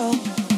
broken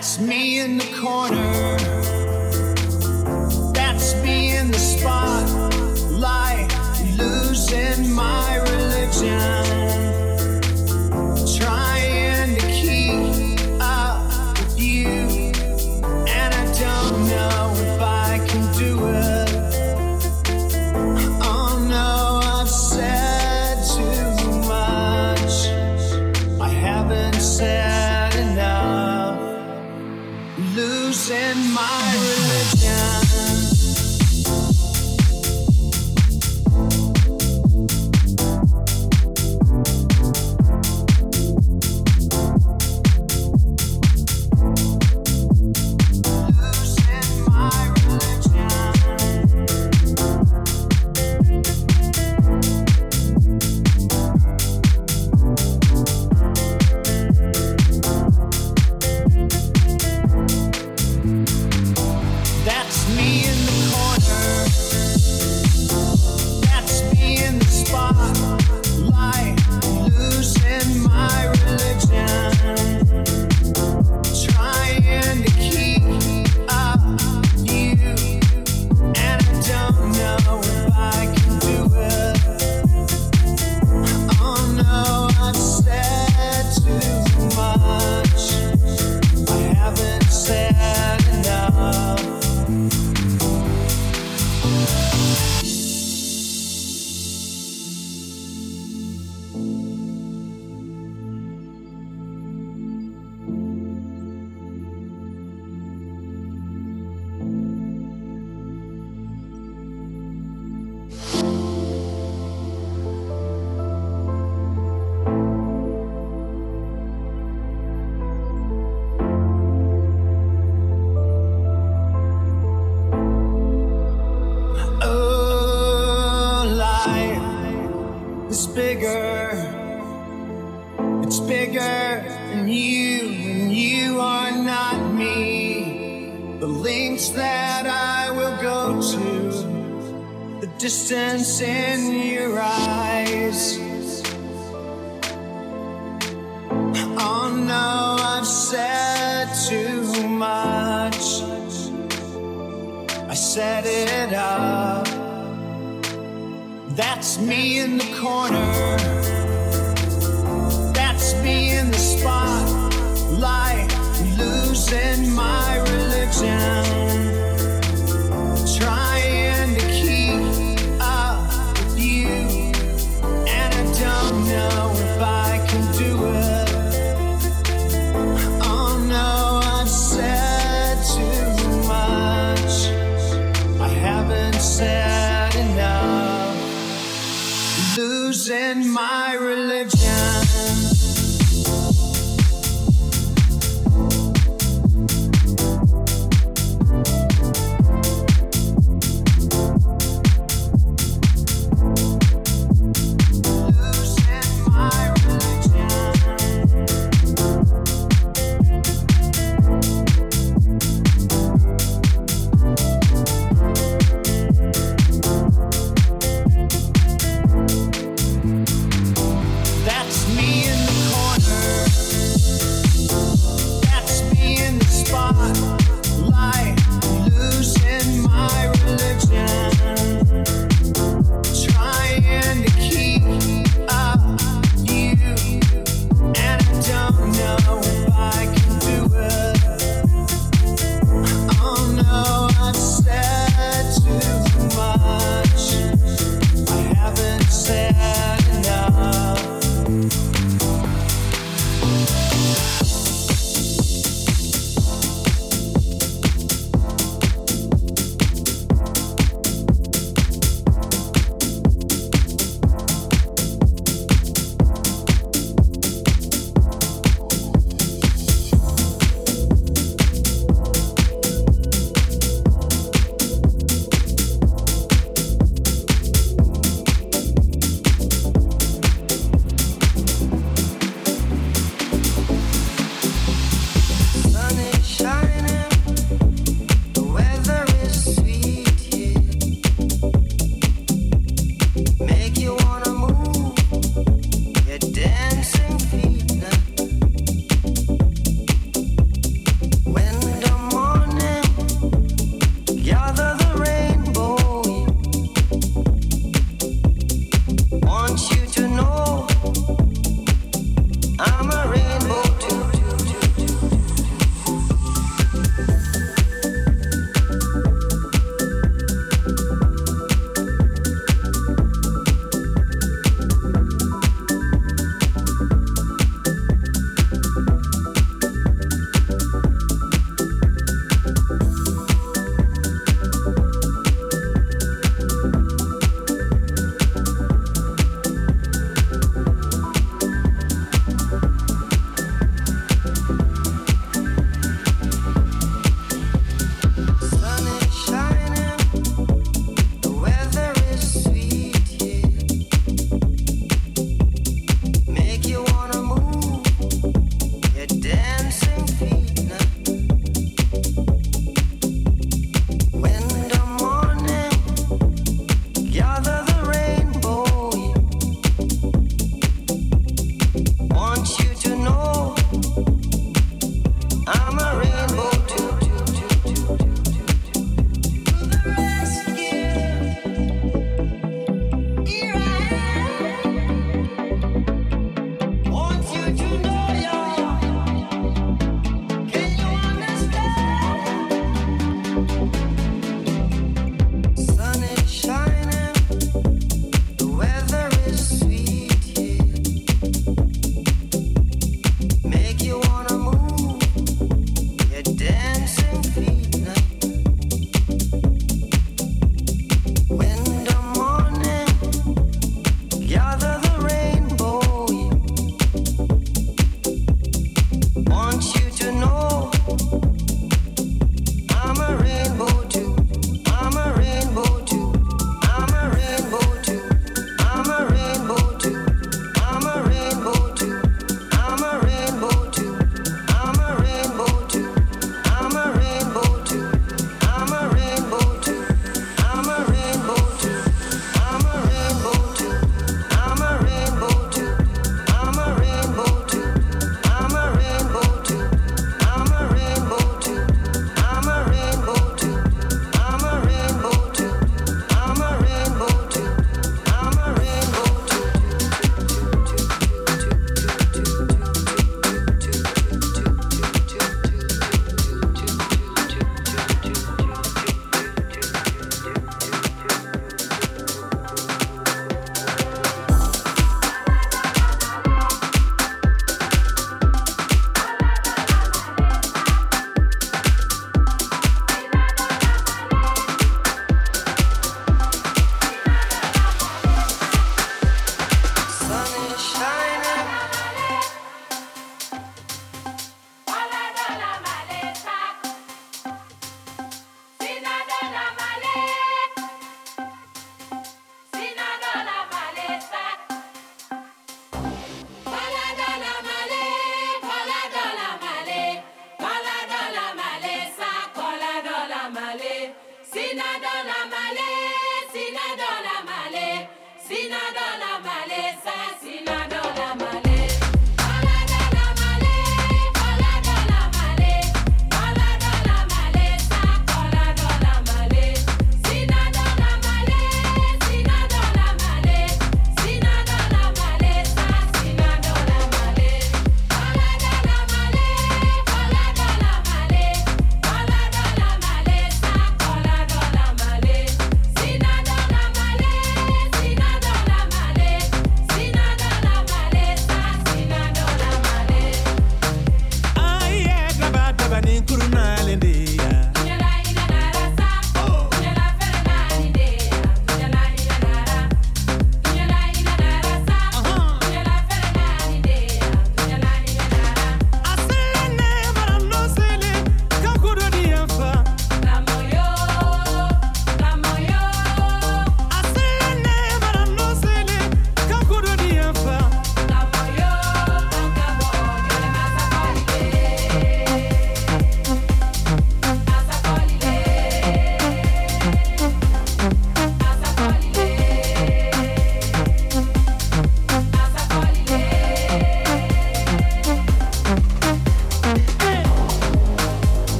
That's me in the corner.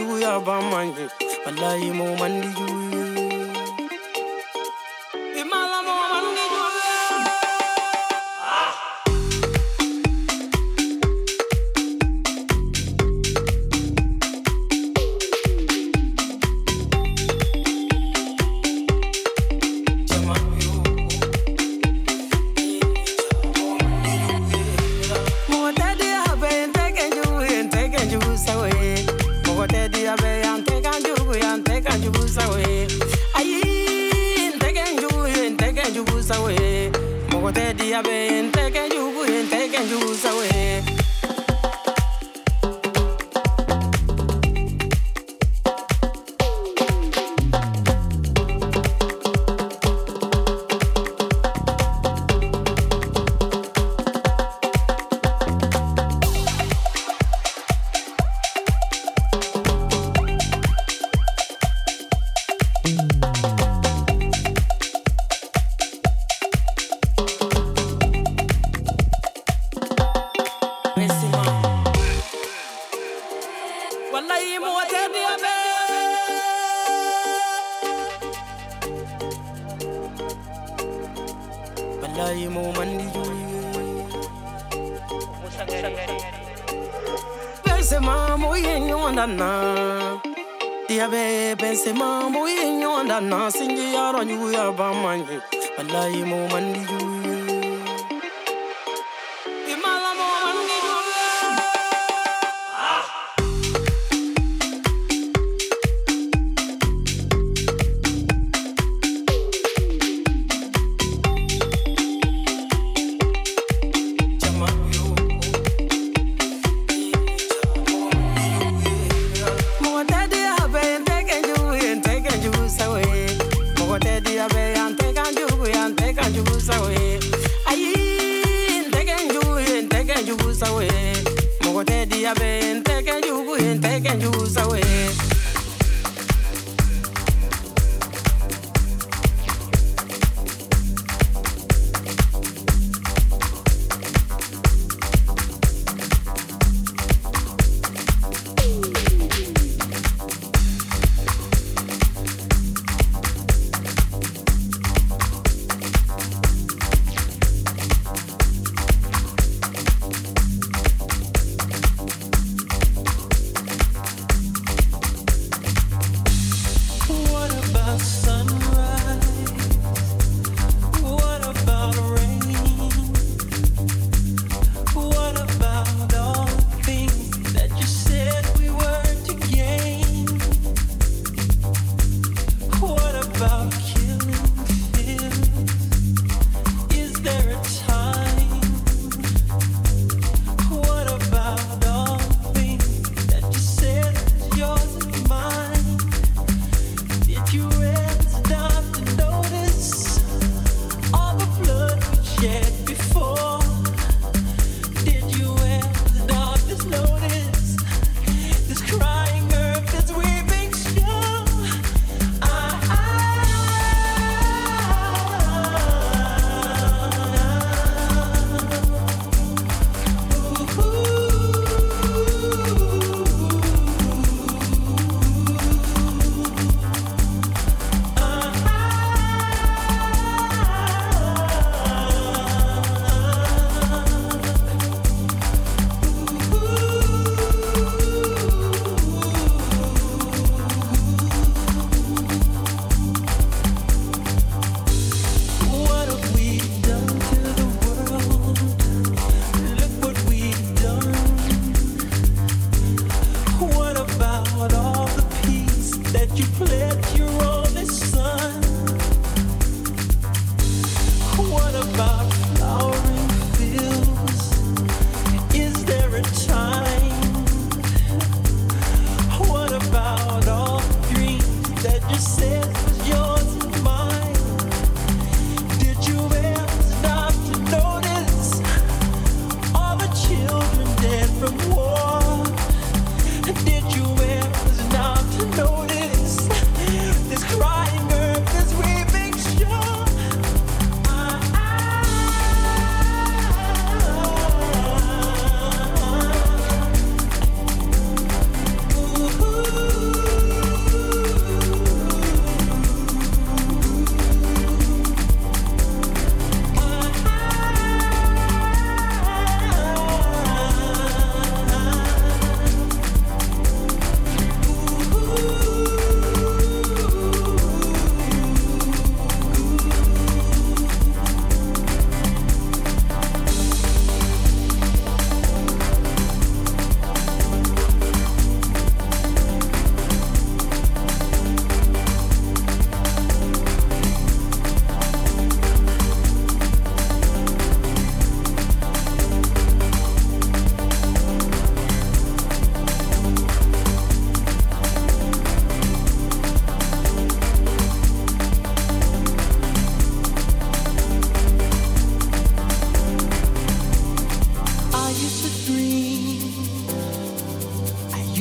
you, ya ba mangi. Wallahi mu mandi you.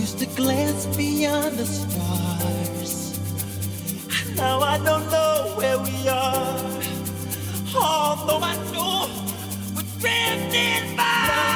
Used to glance beyond the stars. Now I don't know where we are. Although I know we're drifting by.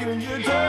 Thank